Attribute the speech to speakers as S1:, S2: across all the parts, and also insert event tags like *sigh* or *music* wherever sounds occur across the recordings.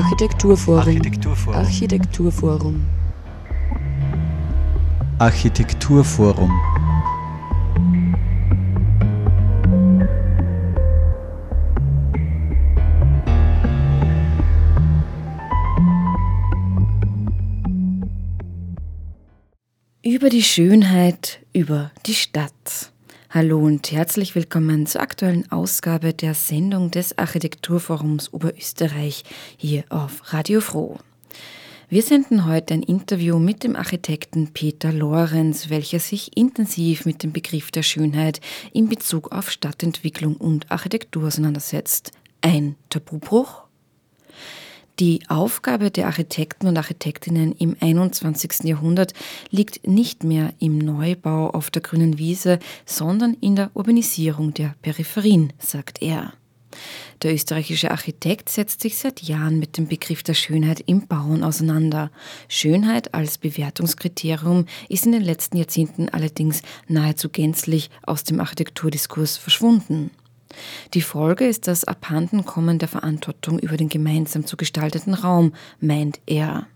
S1: Architekturforum.
S2: Architekturforum.
S1: Architekturforum.
S2: Architekturforum.
S3: Über die Schönheit, über die Stadt. Hallo und herzlich willkommen zur aktuellen Ausgabe der Sendung des Architekturforums Oberösterreich hier auf Radio Froh. Wir senden heute ein Interview mit dem Architekten Peter Lorenz, welcher sich intensiv mit dem Begriff der Schönheit in Bezug auf Stadtentwicklung und Architektur auseinandersetzt. Ein Tabubruch? Die Aufgabe der Architekten und Architektinnen im 21. Jahrhundert liegt nicht mehr im Neubau auf der grünen Wiese, sondern in der Urbanisierung der Peripherien, sagt er. Der österreichische Architekt setzt sich seit Jahren mit dem Begriff der Schönheit im Bauen auseinander. Schönheit als Bewertungskriterium ist in den letzten Jahrzehnten allerdings nahezu gänzlich aus dem Architekturdiskurs verschwunden. Die Folge ist das Abhandenkommen der Verantwortung über den gemeinsam zu gestalteten Raum, meint er.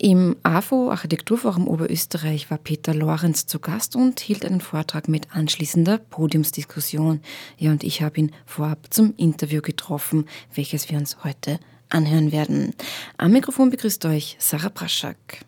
S3: Im AFO Architekturforum Oberösterreich war Peter Lorenz zu Gast und hielt einen Vortrag mit anschließender Podiumsdiskussion. Ja, und ich habe ihn vorab zum Interview getroffen, welches wir uns heute anhören werden. Am Mikrofon begrüßt euch Sarah Praschak.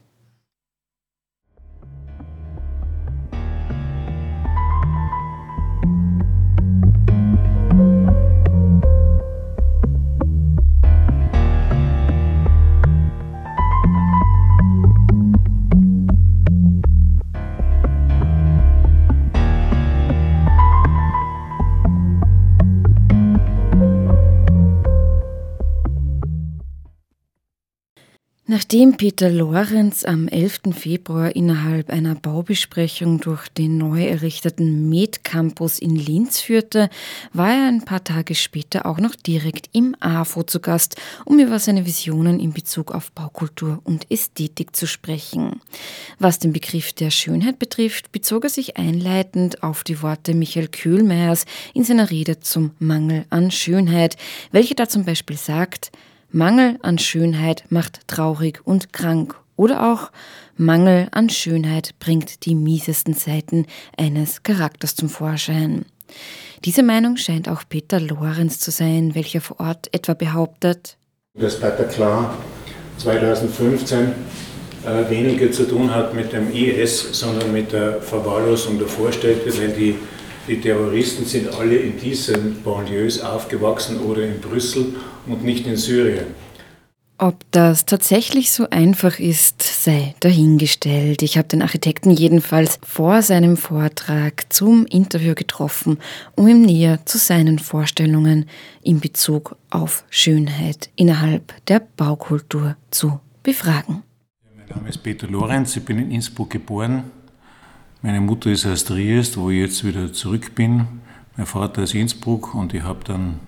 S3: Nachdem Peter Lorenz am 11. Februar innerhalb einer Baubesprechung durch den neu errichteten Med Campus in Linz führte, war er ein paar Tage später auch noch direkt im AFO zu Gast, um über seine Visionen in Bezug auf Baukultur und Ästhetik zu sprechen. Was den Begriff der Schönheit betrifft, bezog er sich einleitend auf die Worte Michael Kühlmeiers in seiner Rede zum Mangel an Schönheit, welche da zum Beispiel sagt, Mangel an Schönheit macht traurig und krank oder auch Mangel an Schönheit bringt die miesesten Seiten eines Charakters zum Vorschein. Diese Meinung scheint auch Peter Lorenz zu sein, welcher vor Ort etwa behauptet,
S4: dass Bataclan 2015 äh, weniger zu tun hat mit dem IS, sondern mit der Verwahrlosung der Vorstädte, weil die die Terroristen sind alle in diesen Banlieues aufgewachsen oder in Brüssel und nicht in Syrien.
S3: Ob das tatsächlich so einfach ist, sei dahingestellt. Ich habe den Architekten jedenfalls vor seinem Vortrag zum Interview getroffen, um ihm näher zu seinen Vorstellungen in Bezug auf Schönheit innerhalb der Baukultur zu befragen.
S4: Mein Name ist Peter Lorenz, ich bin in Innsbruck geboren, meine Mutter ist aus Triest, wo ich jetzt wieder zurück bin. Mein Vater ist Innsbruck und ich habe dann,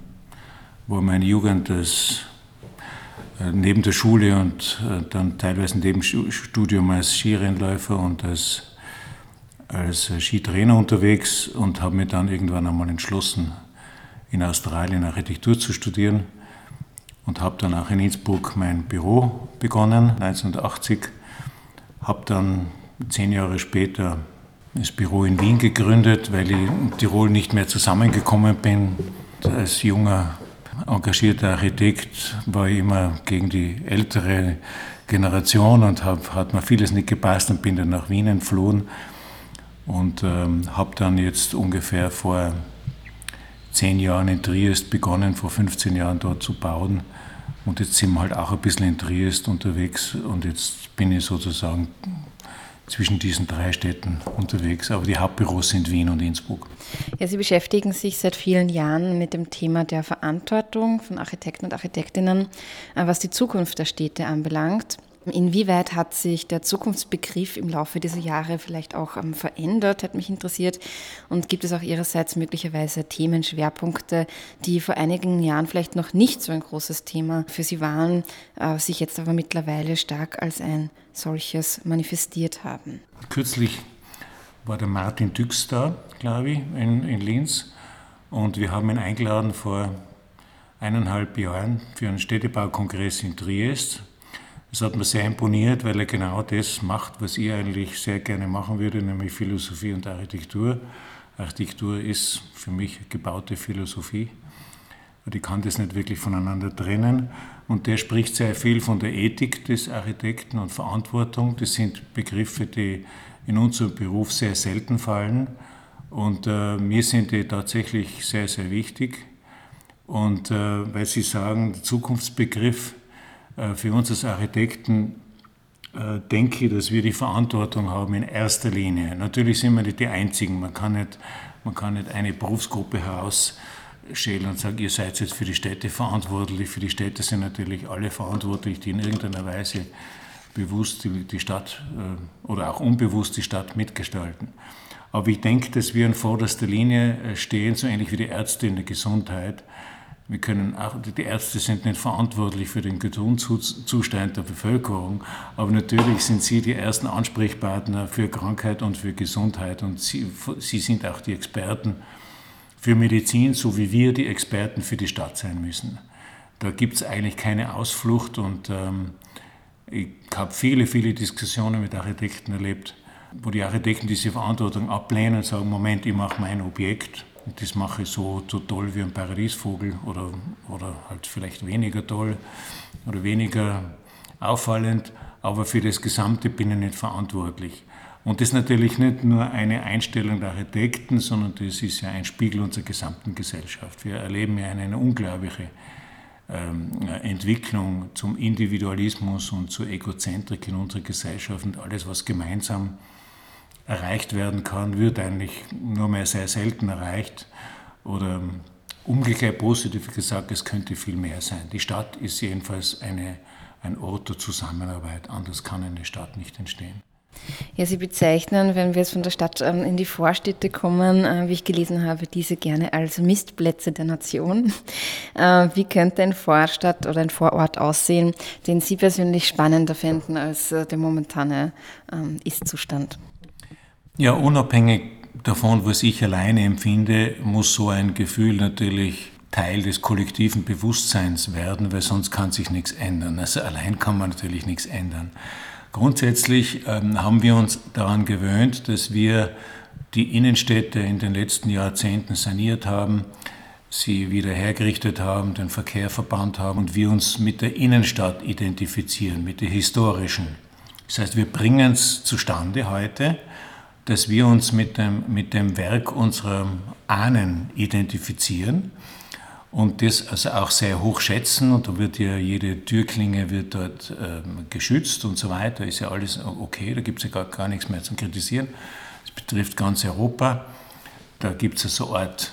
S4: war meine Jugend als, äh, neben der Schule und äh, dann teilweise neben dem Studium als Skirennläufer und als, als Skitrainer unterwegs und habe mich dann irgendwann einmal entschlossen, in Australien Architektur zu studieren und habe dann auch in Innsbruck mein Büro begonnen, 1980. Habe dann zehn Jahre später das Büro in Wien gegründet, weil ich in Tirol nicht mehr zusammengekommen bin. Als junger, engagierter Architekt war ich immer gegen die ältere Generation und hab, hat mir vieles nicht gepasst und bin dann nach Wien entflohen und ähm, habe dann jetzt ungefähr vor zehn Jahren in Triest begonnen, vor 15 Jahren dort zu bauen. Und jetzt sind wir halt auch ein bisschen in Triest unterwegs und jetzt bin ich sozusagen zwischen diesen drei Städten unterwegs, aber die Hauptbüros sind Wien und Innsbruck.
S3: Ja, Sie beschäftigen sich seit vielen Jahren mit dem Thema der Verantwortung von Architekten und Architektinnen, äh, was die Zukunft der Städte anbelangt. Inwieweit hat sich der Zukunftsbegriff im Laufe dieser Jahre vielleicht auch ähm, verändert, hat mich interessiert. Und gibt es auch Ihrerseits möglicherweise Themenschwerpunkte, die vor einigen Jahren vielleicht noch nicht so ein großes Thema für Sie waren, äh, sich jetzt aber mittlerweile stark als ein solches manifestiert haben?
S4: Kürzlich war der Martin Düx da, glaube ich, in, in Linz. Und wir haben ihn eingeladen vor eineinhalb Jahren für einen Städtebaukongress in Triest. Das hat mir sehr imponiert, weil er genau das macht, was ich eigentlich sehr gerne machen würde, nämlich Philosophie und Architektur. Architektur ist für mich gebaute Philosophie. Ich kann das nicht wirklich voneinander trennen. Und der spricht sehr viel von der Ethik des Architekten und Verantwortung. Das sind Begriffe, die in unserem Beruf sehr selten fallen. Und äh, mir sind die tatsächlich sehr, sehr wichtig. Und äh, weil Sie sagen, der Zukunftsbegriff für uns als Architekten, äh, denke ich, dass wir die Verantwortung haben in erster Linie. Natürlich sind wir nicht die Einzigen. Man kann nicht, man kann nicht eine Berufsgruppe herausschälen und sagen, ihr seid jetzt für die Städte verantwortlich. Für die Städte sind natürlich alle verantwortlich, die in irgendeiner Weise bewusst die, die Stadt äh, oder auch unbewusst die Stadt mitgestalten. Aber ich denke, dass wir in vorderster Linie stehen, so ähnlich wie die Ärzte in der Gesundheit, wir können auch, die Ärzte sind nicht verantwortlich für den Gesundheitszustand der Bevölkerung, aber natürlich sind sie die ersten Ansprechpartner für Krankheit und für Gesundheit und sie, sie sind auch die Experten für Medizin, so wie wir die Experten für die Stadt sein müssen. Da gibt es eigentlich keine Ausflucht und ähm, ich habe viele, viele Diskussionen mit Architekten erlebt, wo die Architekten diese Verantwortung ablehnen und sagen, Moment, ich mache mein Objekt und das mache ich so, so toll wie ein Paradiesvogel oder, oder halt vielleicht weniger toll oder weniger auffallend, aber für das Gesamte bin ich nicht verantwortlich. Und das ist natürlich nicht nur eine Einstellung der Architekten, sondern das ist ja ein Spiegel unserer gesamten Gesellschaft. Wir erleben ja eine, unglaubliche ähm, Entwicklung zum Individualismus und zur Egozentrik in unserer Gesellschaft und alles, was gemeinsam erreicht werden kann, wird eigentlich nur mehr sehr selten erreicht. Oder umgekehrt positiv gesagt, es könnte viel mehr sein. Die Stadt ist jedenfalls eine, ein Ort der Zusammenarbeit. Anders kann eine Stadt nicht entstehen.
S3: Ja, Sie bezeichnen, wenn wir jetzt von der Stadt ähm, in die Vorstädte kommen, äh, wie ich gelesen habe, diese gerne als Mistplätze der Nation. *laughs* Äh, wie könnte ein Vorstadt oder ein Vorort aussehen, den Sie persönlich spannender finden als äh, der momentane ähm, Ist-Zustand?
S4: Ja, unabhängig davon, was ich alleine empfinde, muss so ein Gefühl natürlich Teil des kollektiven Bewusstseins werden, weil sonst kann sich nichts ändern. Also allein kann man natürlich nichts ändern. Grundsätzlich ähm, haben wir uns daran gewöhnt, dass wir die Innenstädte in den letzten Jahrzehnten saniert haben, sie wieder hergerichtet haben, den Verkehr verbannt haben und wir uns mit der Innenstadt identifizieren, mit der historischen. Das heißt, wir bringen es zustande heute, dass wir uns mit dem, mit dem Werk unserer Ahnen identifizieren und das also auch sehr hoch schätzen und da wird ja jede Türklinge wird dort ähm, geschützt und so weiter, ist ja alles okay, da gibt es ja gar, gar nichts mehr zu kritisieren. Das betrifft ganz Europa. Da gibt es so eine Art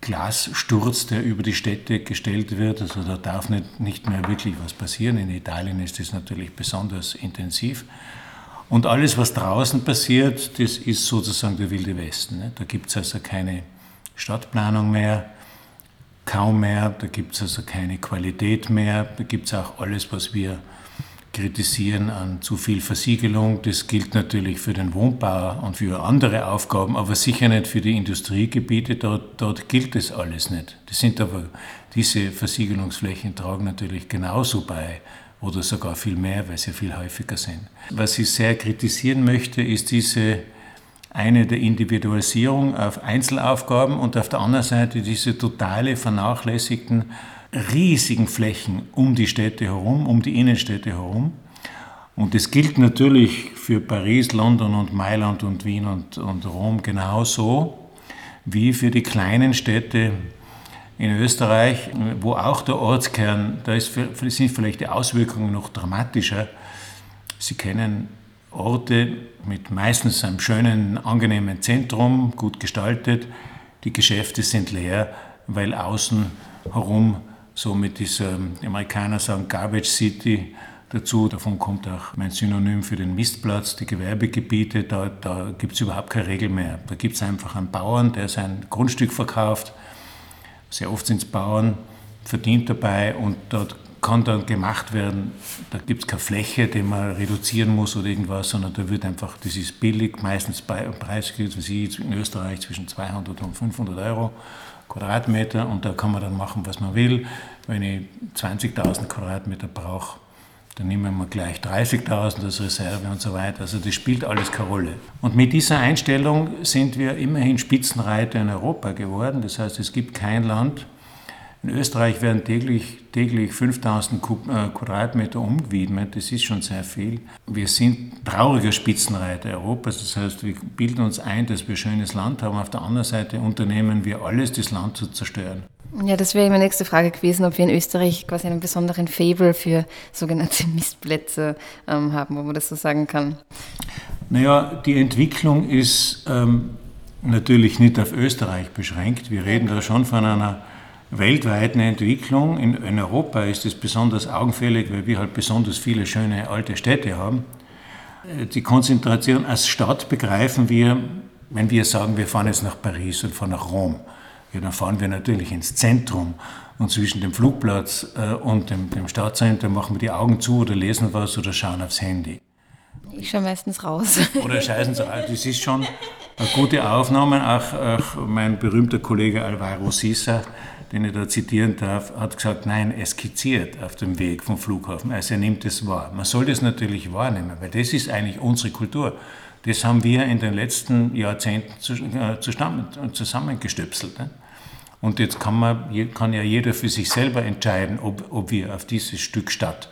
S4: Glassturz, der über die Städte gestellt wird. Also da darf nicht, nicht mehr wirklich was passieren. In Italien ist das natürlich besonders intensiv. Und alles, was draußen passiert, das ist sozusagen der wilde Westen. Ne? Da gibt es also keine Stadtplanung mehr, kaum mehr, da gibt es also keine Qualität mehr, da gibt es auch alles, was wir kritisieren an zu viel Versiegelung. Das gilt natürlich für den Wohnbau und für andere Aufgaben, aber sicher nicht für die Industriegebiete. Dort, dort gilt das alles nicht. Das sind aber, diese Versiegelungsflächen tragen natürlich genauso bei oder sogar viel mehr, weil sie viel häufiger sind. Was ich sehr kritisieren möchte, ist diese eine der Individualisierung auf Einzelaufgaben und auf der anderen Seite diese totale vernachlässigten riesigen Flächen um die Städte herum, um die Innenstädte herum. Und das gilt natürlich für Paris, London und Mailand und Wien und, und Rom genauso wie für die kleinen Städte in Österreich, wo auch der Ortskern, da ist, sind vielleicht die Auswirkungen noch dramatischer. Sie kennen Orte mit meistens einem schönen, angenehmen Zentrum, gut gestaltet. Die Geschäfte sind leer, weil außen herum so mit dieser, die Amerikaner sagen Garbage City dazu. Davon kommt auch mein Synonym für den Mistplatz, die Gewerbegebiete. Da, da gibt es überhaupt keine Regel mehr. Da gibt es einfach einen Bauern, der sein Grundstück verkauft sehr oft sind es Bauern, verdient dabei und dort kann dann gemacht werden, da gibt es keine Fläche, die man reduzieren muss oder irgendwas, sondern da wird einfach, das ist billig, meistens bei Preis Sie in Österreich zwischen 200 und 500 Euro Quadratmeter und da kann man dann machen, was man will. Wenn ich 20.000 Quadratmeter brauche, dann nehmen wir gleich 30.000 als Reserve und so weiter. Also das spielt alles keine Rolle. Und mit dieser Einstellung sind wir immerhin Spitzenreiter in Europa geworden. Das heißt, es gibt kein Land, in Österreich werden täglich, täglich 5000 äh, Quadratmeter umgewidmet. Das ist schon sehr viel. Wir sind trauriger Spitzenreiter Europas. Das heißt, wir bilden uns ein, dass wir schönes Land haben. Auf der anderen Seite unternehmen wir alles, das Land zu zerstören.
S3: Ja, das wäre meine nächste Frage gewesen, ob wir in Österreich quasi einen besonderen Fable für sogenannte *laughs* Mistplätze ähm, haben, wo man das so sagen kann.
S4: Naja, die Entwicklung ist ähm, natürlich nicht auf Österreich beschränkt. Wir reden da schon von einer weltweiten Entwicklung. In, in Europa ist es besonders augenfällig, weil wir halt besonders viele schöne alte Städte haben. Äh, die Konzentration als Stadt begreifen wir, wenn wir sagen, wir fahren jetzt nach Paris und fahren nach Rom. Ja, dann fahren wir natürlich ins Zentrum und zwischen dem Flugplatz äh, und dem, dem Stadtzentrum machen wir die Augen zu oder lesen was oder schauen aufs Handy.
S3: Ich schaue meistens raus. *laughs*
S4: Oder scheißen so. Das ist schon eine gute Aufnahme. Auch, auch mein berühmter Kollege Alvaro Sisa, den ich da zitieren darf, hat gesagt, nein, er skizziert auf dem Weg vom Flughafen. Also er nimmt es wahr. Man soll das natürlich wahrnehmen, weil das ist eigentlich unsere Kultur. Das haben wir in den letzten Jahrzehnten äh, zusammengestöpselt. Und jetzt kann, man, kann ja jeder für sich selber entscheiden, ob, ob wir auf dieses Stück Stadt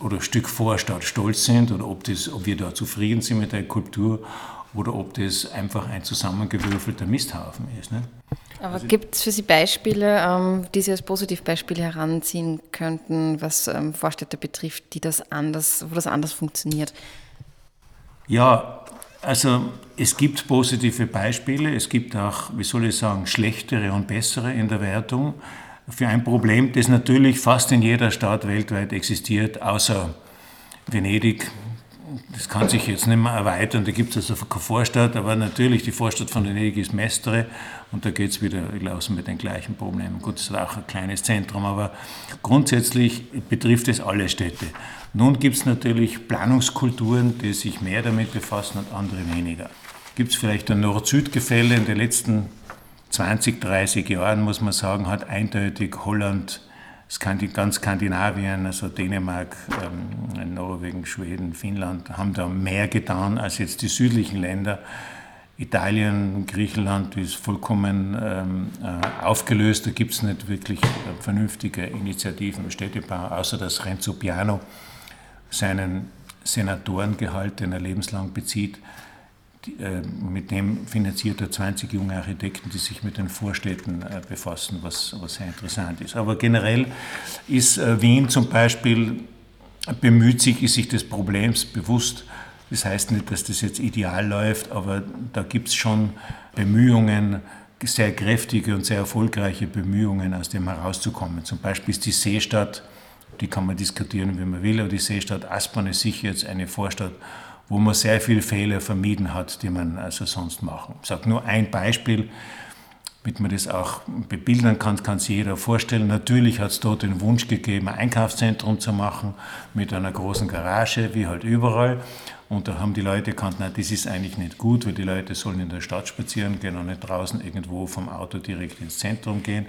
S4: oder Stück Vorstadt stolz sind oder ob, das, ob wir da zufrieden sind mit der Kultur oder ob das einfach ein zusammengewürfelter Misthaufen ist. Ne?
S3: Aber also, gibt es für Sie Beispiele, ähm, die Sie als Positivbeispiele heranziehen könnten, was ähm, Vorstädte betrifft, die das anders, wo das anders funktioniert?
S4: Ja, also es gibt positive Beispiele, es gibt auch, wie soll ich sagen, schlechtere und bessere in der Wertung. Für ein Problem, das natürlich fast in jeder Stadt weltweit existiert, außer Venedig, das kann sich jetzt nicht mehr erweitern. Da gibt es also keine Vorstadt, aber natürlich die Vorstadt von Venedig ist Mestre und da geht es wieder los mit den gleichen Problemen. Gut, es ist auch ein kleines Zentrum, aber grundsätzlich betrifft es alle Städte. Nun gibt es natürlich Planungskulturen, die sich mehr damit befassen und andere weniger. Gibt es vielleicht ein Nord-Süd-Gefälle in den letzten 20, 30 Jahren, muss man sagen, hat eindeutig Holland ganz Skandinavien, also Dänemark, ähm, Norwegen, Schweden, Finnland, haben da mehr getan als jetzt die südlichen Länder. Italien, Griechenland ist vollkommen ähm, äh, aufgelöst. Da gibt es nicht wirklich äh, vernünftige Initiativen im Städtebau, außer dass Renzo Piano seinen Senatorengehalt, den er lebenslang bezieht, mit dem finanziert er 20 junge Architekten, die sich mit den Vorstädten äh, befassen, was, was sehr interessant ist. Aber generell ist äh, Wien zum Beispiel bemüht sich, ist sich des Problems bewusst. Das heißt nicht, dass das jetzt ideal läuft, aber da gibt es schon Bemühungen, sehr kräftige und sehr erfolgreiche Bemühungen, aus dem herauszukommen. Zum Beispiel ist die Seestadt, die kann man diskutieren, wie man will, aber die Seestadt Aspern ist sicher jetzt eine Vorstadt, wo man sehr viele Fehler vermieden hat, die man also sonst machen. Ich sage nur ein Beispiel, damit man das auch bebildern kann, kann sich jeder vorstellen. Natürlich hat es dort den Wunsch gegeben, ein Einkaufszentrum zu machen mit einer großen Garage, wie halt überall. Und da haben die Leute erkannt, nein, das ist eigentlich nicht gut, weil die Leute sollen in der Stadt spazieren gehen und nicht draußen irgendwo vom Auto direkt ins Zentrum gehen.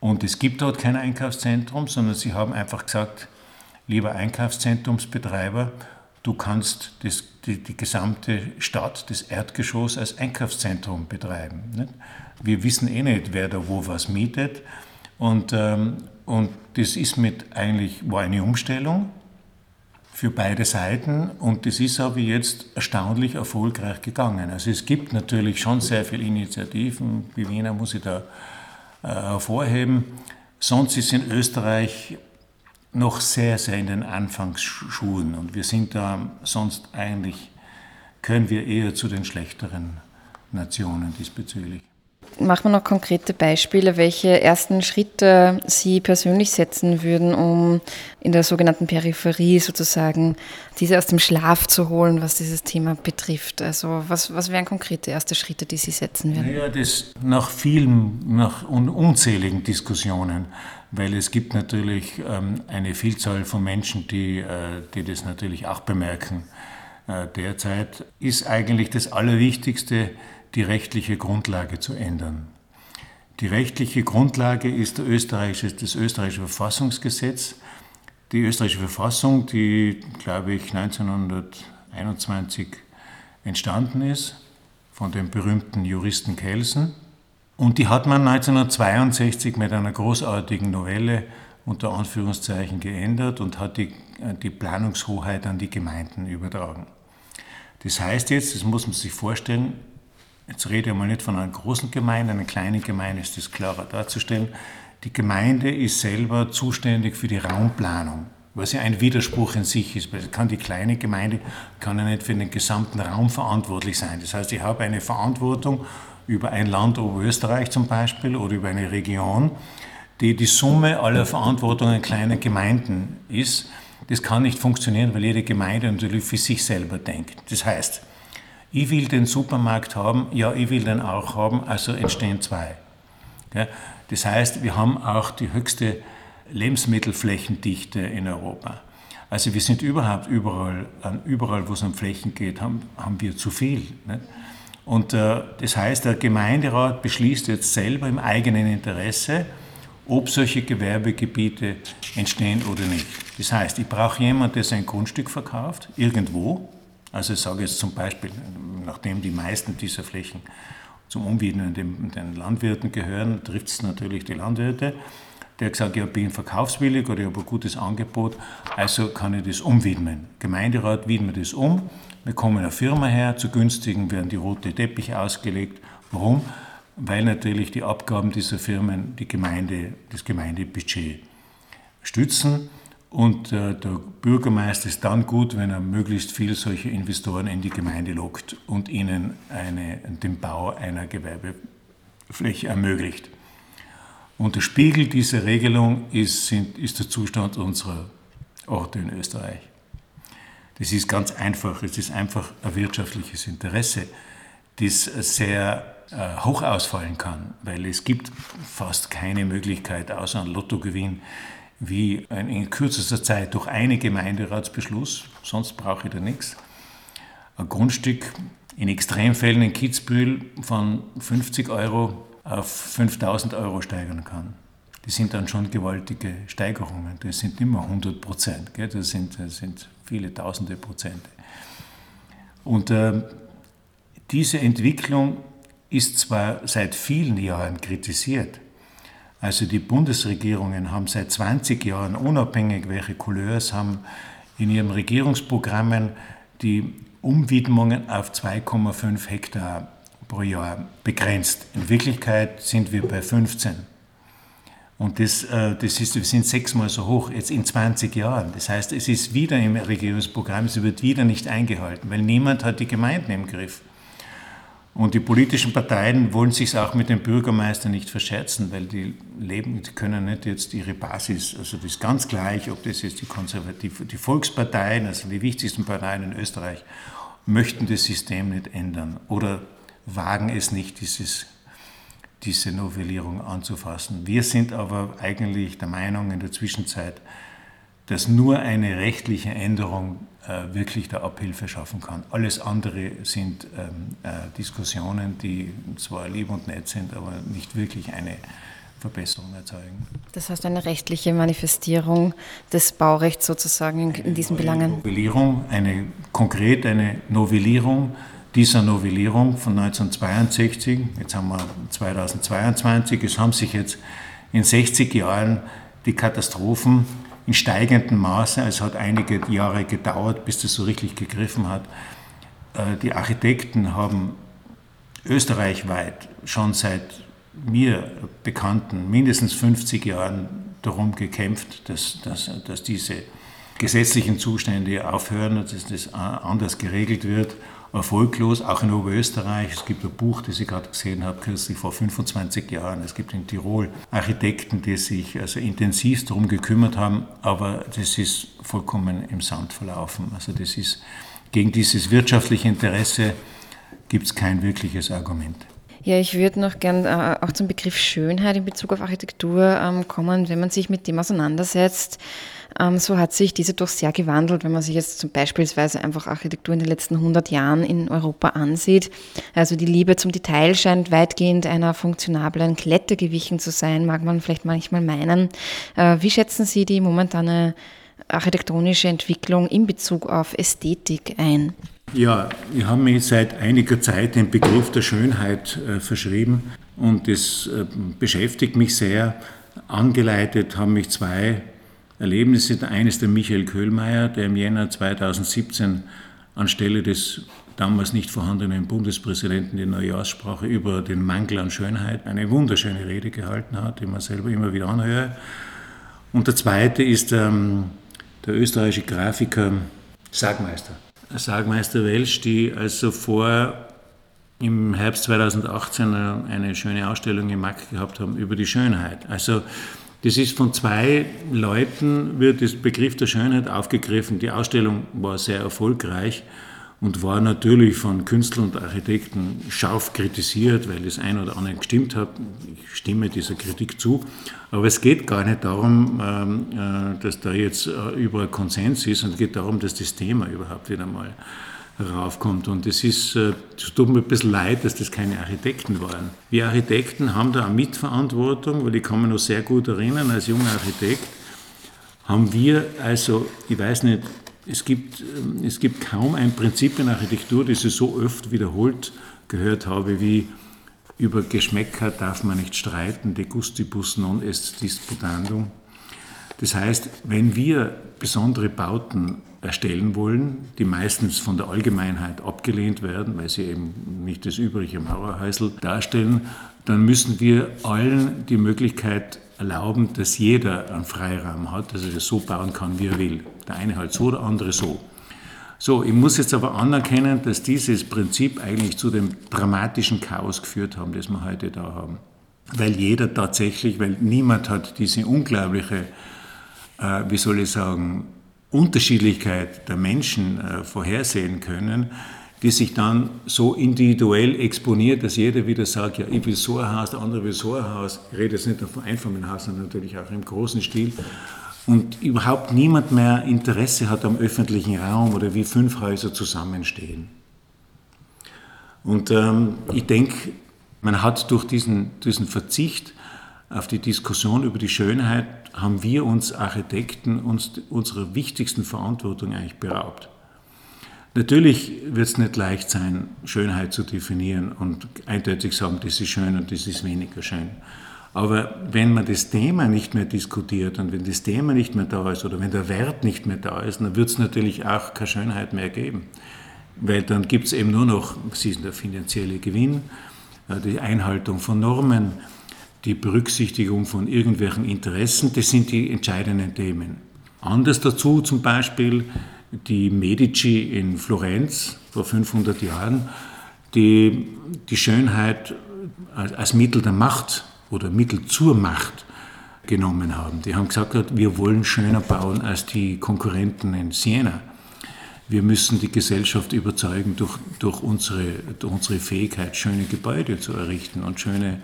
S4: Und es gibt dort kein Einkaufszentrum, sondern sie haben einfach gesagt, lieber Einkaufszentrumsbetreiber, Du kannst das, die, die, gesamte Stadt, das Erdgeschoss als Einkaufszentrum betreiben. Nicht? Wir wissen eh nicht, wer da wo was mietet. Und, ähm, und das ist mit eigentlich, war eine Umstellung für beide Seiten und das ist aber jetzt erstaunlich erfolgreich gegangen. Also es gibt natürlich schon sehr viele Initiativen, wie Wiener muss ich da äh, hervorheben. Sonst ist in Österreich noch sehr, sehr in den Anfangsschuhen und wir sind da sonst eigentlich, können wir eher zu den schlechteren Nationen diesbezüglich.
S3: Machen wir noch konkrete Beispiele, welche ersten Schritte Sie persönlich setzen würden, um in der sogenannten Peripherie sozusagen diese aus dem Schlaf zu holen, was dieses Thema betrifft. Also was, was wären konkrete erste Schritte, die Sie setzen würden?
S4: Naja, das nach vielen, nach unzähligen Diskussionen, weil es gibt natürlich ähm, eine Vielzahl von Menschen, die, äh, die das natürlich auch bemerken. Äh, derzeit ist eigentlich das Allerwichtigste, die rechtliche Grundlage zu ändern. Die rechtliche Grundlage ist österreichische, das österreichische Verfassungsgesetz. Die österreichische Verfassung, die, glaube ich, 1921 entstanden ist von dem berühmten Juristen Kelsen. Und die hat man 1962 mit einer großartigen Novelle unter Anführungszeichen geändert und hat die, die Planungshoheit an die Gemeinden übertragen. Das heißt jetzt, das muss man sich vorstellen, Jetzt rede ich mal nicht von einer großen Gemeinde, einer kleinen Gemeinde ist das klarer darzustellen. Die Gemeinde ist selber zuständig für die Raumplanung, was ja ein Widerspruch in sich ist. Weil kann die kleine Gemeinde kann ja nicht für den gesamten Raum verantwortlich sein. Das heißt, ich habe eine Verantwortung über ein Land Oberösterreich zum Beispiel oder über eine Region, die die Summe aller Verantwortungen kleiner Gemeinden ist. Das kann nicht funktionieren, weil jede Gemeinde natürlich für sich selber denkt. Das heißt, ich will den Supermarkt haben, ja, ich will den auch haben, also entstehen zwei. Das heißt, wir haben auch die höchste Lebensmittelflächendichte in Europa. Also wir sind überhaupt überall, überall wo es um Flächen geht, haben, haben wir zu viel. Und äh, das heißt, der Gemeinderat beschließt jetzt selber im eigenen Interesse, ob solche Gewerbegebiete entstehen oder nicht. Das heißt, ich brauche jemanden, der sein Grundstück verkauft, irgendwo, also ich sage jetzt zum Beispiel, nachdem die meisten dieser Flächen zum Umwidmen den, Landwirten gehören, trifft es natürlich die Landwirte. Der hat gesagt, ich bin verkaufswillig oder ich habe ein gutes Angebot, also kann ich das umwidmen. Gemeinderat widmet das um, wir kommen eine Firma her, zu günstigen werden die rote Teppiche ausgelegt. Warum? Weil natürlich die Abgaben dieser Firmen die Gemeinde, das Gemeindebudget stützen. Und äh, der Bürgermeister ist dann gut, wenn er möglichst viel solche Investoren in die Gemeinde lockt und ihnen eine, den Bau einer Gewerbefläche ermöglicht. Und der Spiegel dieser Regelung ist, sind, ist der Zustand unserer Orte in Österreich. Das ist ganz einfach, es ist einfach ein wirtschaftliches Interesse, das sehr äh, hoch ausfallen kann, weil es gibt fast keine Möglichkeit, außer ein Lottogewinn, wie in kürzester Zeit durch einen Gemeinderatsbeschluss, sonst brauche ich da nichts, ein Grundstück in Extremfällen in Kitzbühel von 50 Euro auf 5000 Euro steigern kann. Das sind dann schon gewaltige Steigerungen. Das sind nicht mehr 100 Prozent, das sind, das sind viele tausende Prozente. Und äh, diese Entwicklung ist zwar seit vielen Jahren kritisiert, also die Bundesregierungen haben seit 20 Jahren, unabhängig welche Couleurs, haben in ihren Regierungsprogrammen die Umwidmungen auf 2,5 Hektar pro Jahr begrenzt. In Wirklichkeit sind wir bei 15. Und das, äh, das ist, wir sind sechsmal so hoch, jetzt in 20 Jahren. Das heißt, es ist wieder im Regierungsprogramm, es wird wieder nicht eingehalten, weil niemand hat die Gemeinden im Griff. Und die politischen Parteien wollen sich auch mit dem Bürgermeister nicht verscherzen, weil die leben, die können nicht jetzt ihre Basis, also das ist ganz gleich, ob das jetzt die Konservative, die Volksparteien, also die wichtigsten Parteien in Österreich, möchten das System nicht ändern oder wagen es nicht, dieses, diese Novellierung anzufassen. Wir sind aber eigentlich der Meinung in der Zwischenzeit, dass nur eine rechtliche Änderung äh, wirklich der Abhilfe schaffen kann. Alles andere sind ähm, äh, Diskussionen, die zwar lieb und nett sind, aber nicht wirklich eine Verbesserung erzeugen.
S3: Das heißt eine rechtliche Manifestierung des Baurechts sozusagen in, in diesen Belangen?
S4: Novellierung, eine konkret eine Novellierung dieser Novellierung von 1962. Jetzt haben wir 2022. Es haben sich jetzt in 60 Jahren die Katastrophen in steigendem Maße. Es hat einige Jahre gedauert, bis das so richtig gegriffen hat. Äh, die Architekten haben österreichweit schon seit mir bekannten mindestens 50 Jahren darum gekämpft, dass, dass, dass diese gesetzlichen Zustände aufhören, dass das anders geregelt wird. Erfolglos, auch in Oberösterreich. Es gibt ein Buch, das ich gerade gesehen habe, kürzlich vor 25 Jahren. Es gibt in Tirol Architekten, die sich also intensiv darum gekümmert haben, aber das ist vollkommen im Sand verlaufen. Also das ist gegen dieses wirtschaftliche Interesse gibt es kein wirkliches Argument.
S3: Ja, ich würde noch gern äh, auch zum Begriff Schönheit in Bezug auf Architektur ähm, kommen, wenn man sich mit dem auseinandersetzt. Ähm, so hat sich diese doch sehr gewandelt, wenn man sich jetzt zum beispielsweise einfach Architektur in den letzten 100 Jahren in Europa ansieht. Also die Liebe zum Detail scheint weitgehend einer funktionablen Klette gewichen zu sein, mag man vielleicht manchmal meinen. Äh, wie schätzen Sie die momentane architektonische Entwicklung in Bezug auf Ästhetik ein?
S4: Ja, ich habe mich seit einiger Zeit dem Begriff der Schönheit äh, verschrieben und das äh, beschäftigt mich sehr. Angeleitet haben mich zwei Erlebnisse. Eines der Michael Köhlmeier, der im Jänner 2017 anstelle des damals nicht vorhandenen Bundespräsidenten die Neujahrssprache über den Mangel an Schönheit eine wunderschöne Rede gehalten hat, die man selber immer wieder anhöre. Und der zweite ist ähm, der österreichische Grafiker Sagmeister. Sagmeister Welsch, die also vor im Herbst 2018 eine schöne Ausstellung im MAC gehabt haben über die Schönheit. Also das ist von zwei Leuten, wird der Begriff der Schönheit aufgegriffen. Die Ausstellung war sehr erfolgreich und war natürlich von Künstlern und Architekten scharf kritisiert, weil das ein oder andere gestimmt hat. Ich stimme dieser Kritik zu. Aber es geht gar nicht darum, ähm, äh, dass da jetzt äh, überall Konsens ist, und es geht darum, dass das Thema überhaupt wieder mal heraufkommt. Und es ist, es tut mir ein bisschen leid, dass das keine Architekten waren. Wir Architekten haben da eine Mitverantwortung, weil ich kann mich noch sehr gut erinnern, als junger Architekt haben wir also, ich weiß nicht, es gibt, ähm, es gibt kaum ein Prinzip in Architektur, das ich so oft wiederholt gehört habe wie über Geschmäcker darf man nicht streiten, de gustibus non est disputandum. Das heißt, wenn wir besondere Bauten erstellen wollen, die meistens von der Allgemeinheit abgelehnt werden, weil sie eben nicht das übrige Mauerhäusl darstellen, dann müssen wir allen die Möglichkeit erlauben, dass jeder einen Freiraum hat, dass er das so bauen kann, wie er will. Der eine halt so, der andere so. So, ich muss jetzt aber anerkennen, dass dieses Prinzip eigentlich zu dem dramatischen Chaos geführt haben, das wir heute da haben. Weil jeder tatsächlich, weil niemand hat diese unglaubliche, äh, wie soll ich sagen, Unterschiedlichkeit der Menschen äh, vorhersehen können, die sich dann so individuell exponiert, dass jeder wieder sagt, ja, ich will so ein Haus, der andere will so ein Haus. Ich rede jetzt nicht nur von Einfamilienhaus, sondern natürlich auch im großen Stil. Und überhaupt niemand mehr Interesse hat am öffentlichen Raum oder wie fünf Häuser zusammenstehen. Und ähm, ich denke, man hat durch diesen, diesen Verzicht auf die Diskussion über die Schönheit, haben wir uns Architekten uns unserer wichtigsten Verantwortung eigentlich beraubt. Natürlich wird es nicht leicht sein, Schönheit zu definieren und eindeutig sagen, das ist schön und das ist weniger schön. Aber wenn man das Thema nicht mehr diskutiert und wenn das Thema nicht mehr da ist oder wenn der Wert nicht mehr da ist, dann wird es natürlich auch keine Schönheit mehr geben. Weil dann gibt es eben nur noch, was ist der finanzielle Gewinn, äh, die Einhaltung von Normen, die Berücksichtigung von irgendwelchen Interessen, das sind die entscheidenden Themen. Anders dazu zum Beispiel die Medici in Florenz vor 500 Jahren, die die Schönheit als Mittel der Macht oder Mittel zur Macht genommen haben. Die haben gesagt, wir wollen schöner bauen als die Konkurrenten in Siena. Wir müssen die Gesellschaft überzeugen durch, durch, unsere, durch unsere Fähigkeit, schöne Gebäude zu errichten und schöne,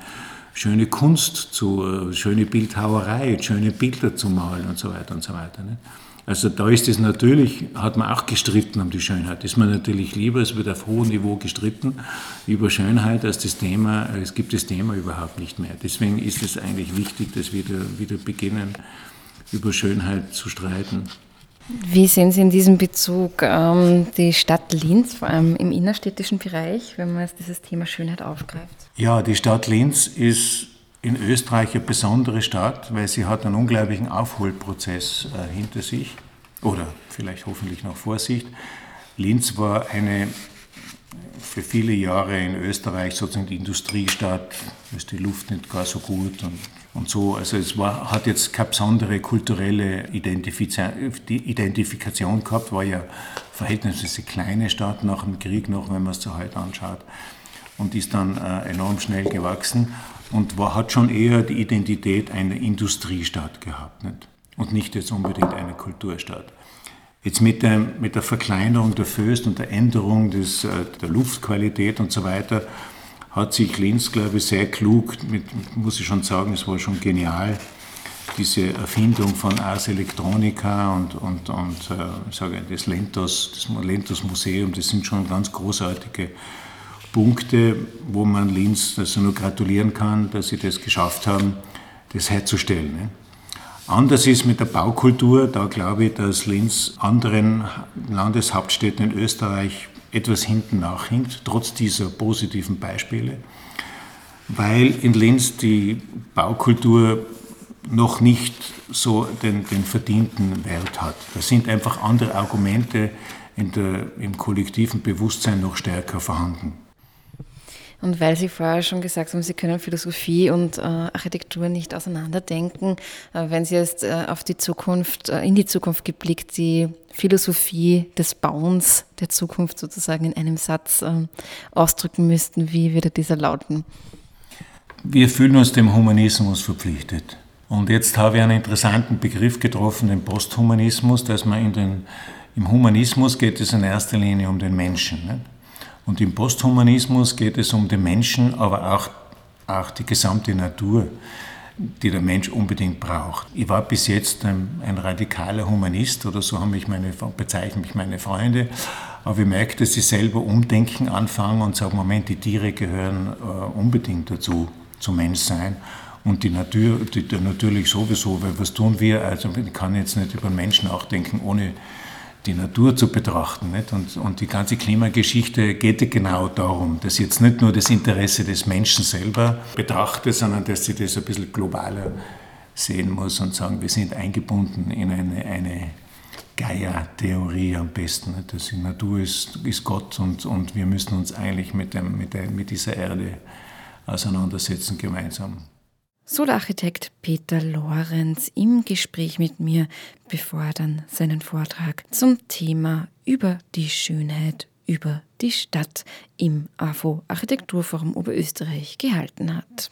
S4: schöne Kunst, zu, schöne Bildhauerei, schöne Bilder zu malen und so weiter und so weiter. Ne? Also da ist es natürlich, hat man auch gestritten um die Schönheit. Ist man natürlich lieber, es wird auf hohem Niveau gestritten über Schönheit, als das Thema, es gibt das Thema überhaupt nicht mehr. Deswegen ist es eigentlich wichtig, dass wir wieder, wieder beginnen, über Schönheit zu streiten.
S3: Wie sehen Sie in diesem Bezug ähm, die Stadt Linz, vor allem im innerstädtischen Bereich, wenn man jetzt dieses Thema Schönheit aufgreift?
S4: Ja, die Stadt Linz ist in Österreich eine besondere Stadt, weil sie hat einen unglaublichen Aufholprozess äh, hinter sich oder vielleicht hoffentlich noch vor sich. Linz war eine für viele Jahre in Österreich sozusagen die Industriestadt, ist die Luft nicht gar so gut und, und so. Also es war, hat jetzt keine besondere kulturelle Identifikation gehabt, war ja verhältnismäßig kleine Stadt nach dem Krieg noch, wenn man es so heute anschaut und ist dann äh, enorm schnell gewachsen und war, hat schon eher die Identität einer Industriestadt gehabt nicht? und nicht jetzt unbedingt eine Kulturstadt. Jetzt mit der, mit der Verkleinerung der Föst und der Änderung des, äh, der Luftqualität und so weiter hat sich Linz, glaube ich, sehr klug, mit, muss ich schon sagen, es war schon genial, diese Erfindung von Ars Electronica und, und, und äh, sage das Lentos, das Lentos Museum, das sind schon ganz großartige Punkte, wo man Linz also nur gratulieren kann, dass sie das geschafft haben, das herzustellen. Ne? Anders ist mit der Baukultur, da glaube ich, dass Linz anderen Landeshauptstädten in Österreich etwas hinten nachhinkt, trotz dieser positiven Beispiele, weil in Linz die Baukultur noch nicht so den, den verdienten Wert hat. Da sind einfach andere Argumente der, im kollektiven Bewusstsein noch stärker vorhanden.
S3: Und weil Sie vorher schon gesagt haben, Sie können Philosophie und äh, Architektur nicht auseinanderdenken, äh, wenn Sie jetzt äh, auf die Zukunft, äh, in die Zukunft geblickt, die Philosophie des Bauens der Zukunft sozusagen in einem Satz äh, ausdrücken müssten, wie würde dieser lauten?
S4: Wir fühlen uns dem Humanismus verpflichtet. Und jetzt habe ich einen interessanten Begriff getroffen, den Posthumanismus, dass man in den, im Humanismus geht es in erster Linie um den Menschen. Nicht? Und im Posthumanismus geht es um den Menschen, aber auch, auch die gesamte Natur, die der Mensch unbedingt braucht. Ich war bis jetzt ein, ein radikaler Humanist oder so haben mich meine, bezeichnen mich meine Freunde. Aber ich merke, dass ich selber umdenken anfange und sage, Moment, die Tiere gehören äh, unbedingt dazu, zum Menschsein. Und die Natur, die, die natürlich sowieso, weil was tun wir? Also ich kann jetzt nicht über Menschen nachdenken, ohne die Natur zu betrachten. Nicht? Und, und die ganze Klimageschichte geht genau darum, dass ich jetzt nicht nur das Interesse des Menschen selber betrachte, sondern dass sie das ein bisschen globaler sehen muss und sagen, wir sind eingebunden in eine, eine Gaia-Theorie am besten. Nicht? Dass die Natur ist, ist Gott und, und wir müssen uns eigentlich mit, dem, mit, der, mit dieser Erde auseinandersetzen gemeinsam.
S3: So der Architekt Peter Lorenz im Gespräch mit mir, bevor er dann seinen Vortrag zum Thema über die Schönheit, über die Stadt im AFO Architekturforum Oberösterreich gehalten hat.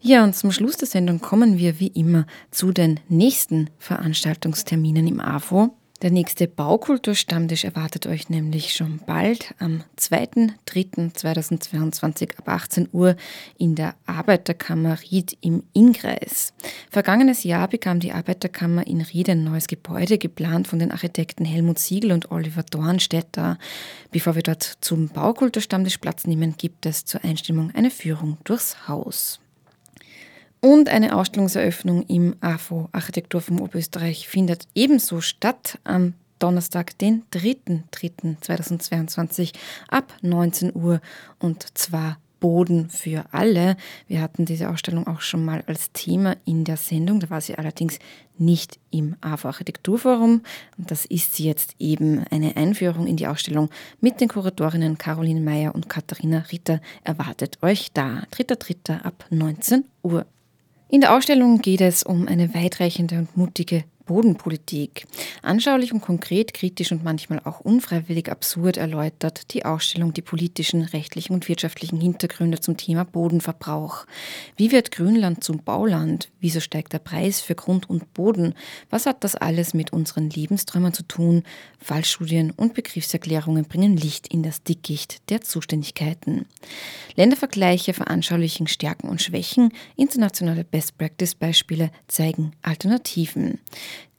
S3: Ja, und zum Schluss der Sendung kommen wir wie immer zu den nächsten Veranstaltungsterminen im AFO. Der nächste Baukulturstammtisch erwartet euch nämlich schon bald am 2.3.2022 ab 18 Uhr in der Arbeiterkammer Ried im Innkreis. Vergangenes Jahr bekam die Arbeiterkammer in Ried ein neues Gebäude, geplant von den Architekten Helmut Siegel und Oliver Dornstetter. Bevor wir dort zum Baukulturstammtisch Platz nehmen, gibt es zur Einstimmung eine Führung durchs Haus. Und eine Ausstellungseröffnung im AFO Architektur vom Oberösterreich findet ebenso statt am Donnerstag, den 3.3.2022 ab 19 Uhr und zwar Boden für alle. Wir hatten diese Ausstellung auch schon mal als Thema in der Sendung, da war sie allerdings nicht im AFO Architekturforum. Und das ist jetzt eben eine Einführung in die Ausstellung mit den Kuratorinnen Caroline Meyer und Katharina Ritter erwartet euch da. 3.3. ab 19 Uhr. In der Ausstellung geht es um eine weitreichende und mutige Bodenpolitik. Anschaulich und konkret, kritisch und manchmal auch unfreiwillig absurd erläutert die Ausstellung die politischen, rechtlichen und wirtschaftlichen Hintergründe zum Thema Bodenverbrauch. Wie wird Grünland zum Bauland? Wieso steigt der Preis für Grund und Boden? Was hat das alles mit unseren Lebensträumen zu tun? Fallstudien und Begriffserklärungen bringen Licht in das Dickicht der Zuständigkeiten. Ländervergleiche veranschaulichen Stärken und Schwächen, internationale Best-Practice-Beispiele zeigen Alternativen.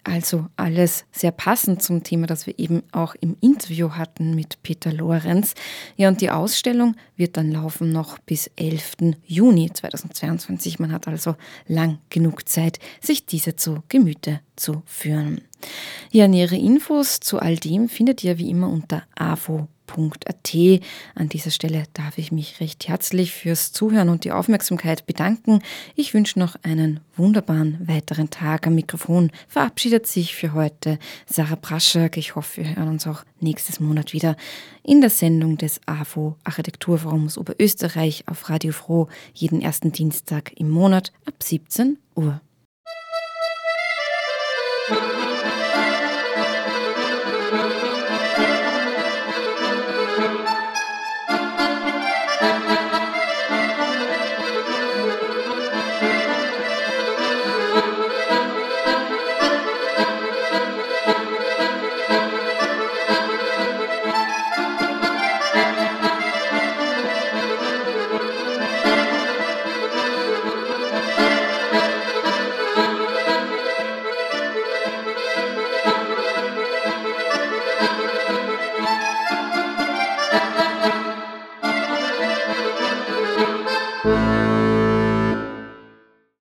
S3: Also alles sehr passend zum Thema, das wir eben auch im Interview hatten mit Peter Lorenz. Ja, und die Ausstellung wird dann laufen noch bis 11. Juni 2022. Man hat also lang genug Zeit, sich diese zu Gemüte zu führen. Ja, nähere Infos zu all dem findet ihr wie immer unter avo.at. An dieser Stelle darf ich mich recht herzlich fürs Zuhören und die Aufmerksamkeit bedanken. Ich wünsche noch einen wunderbaren weiteren Tag am Mikrofon. Verabschiedet sich für heute Sarah Braschak. Ich hoffe, wir hören uns auch nächstes Monat wieder in der Sendung des AFO Architekturforums Oberösterreich auf Radio Froh jeden ersten Dienstag im Monat ab 17 Uhr.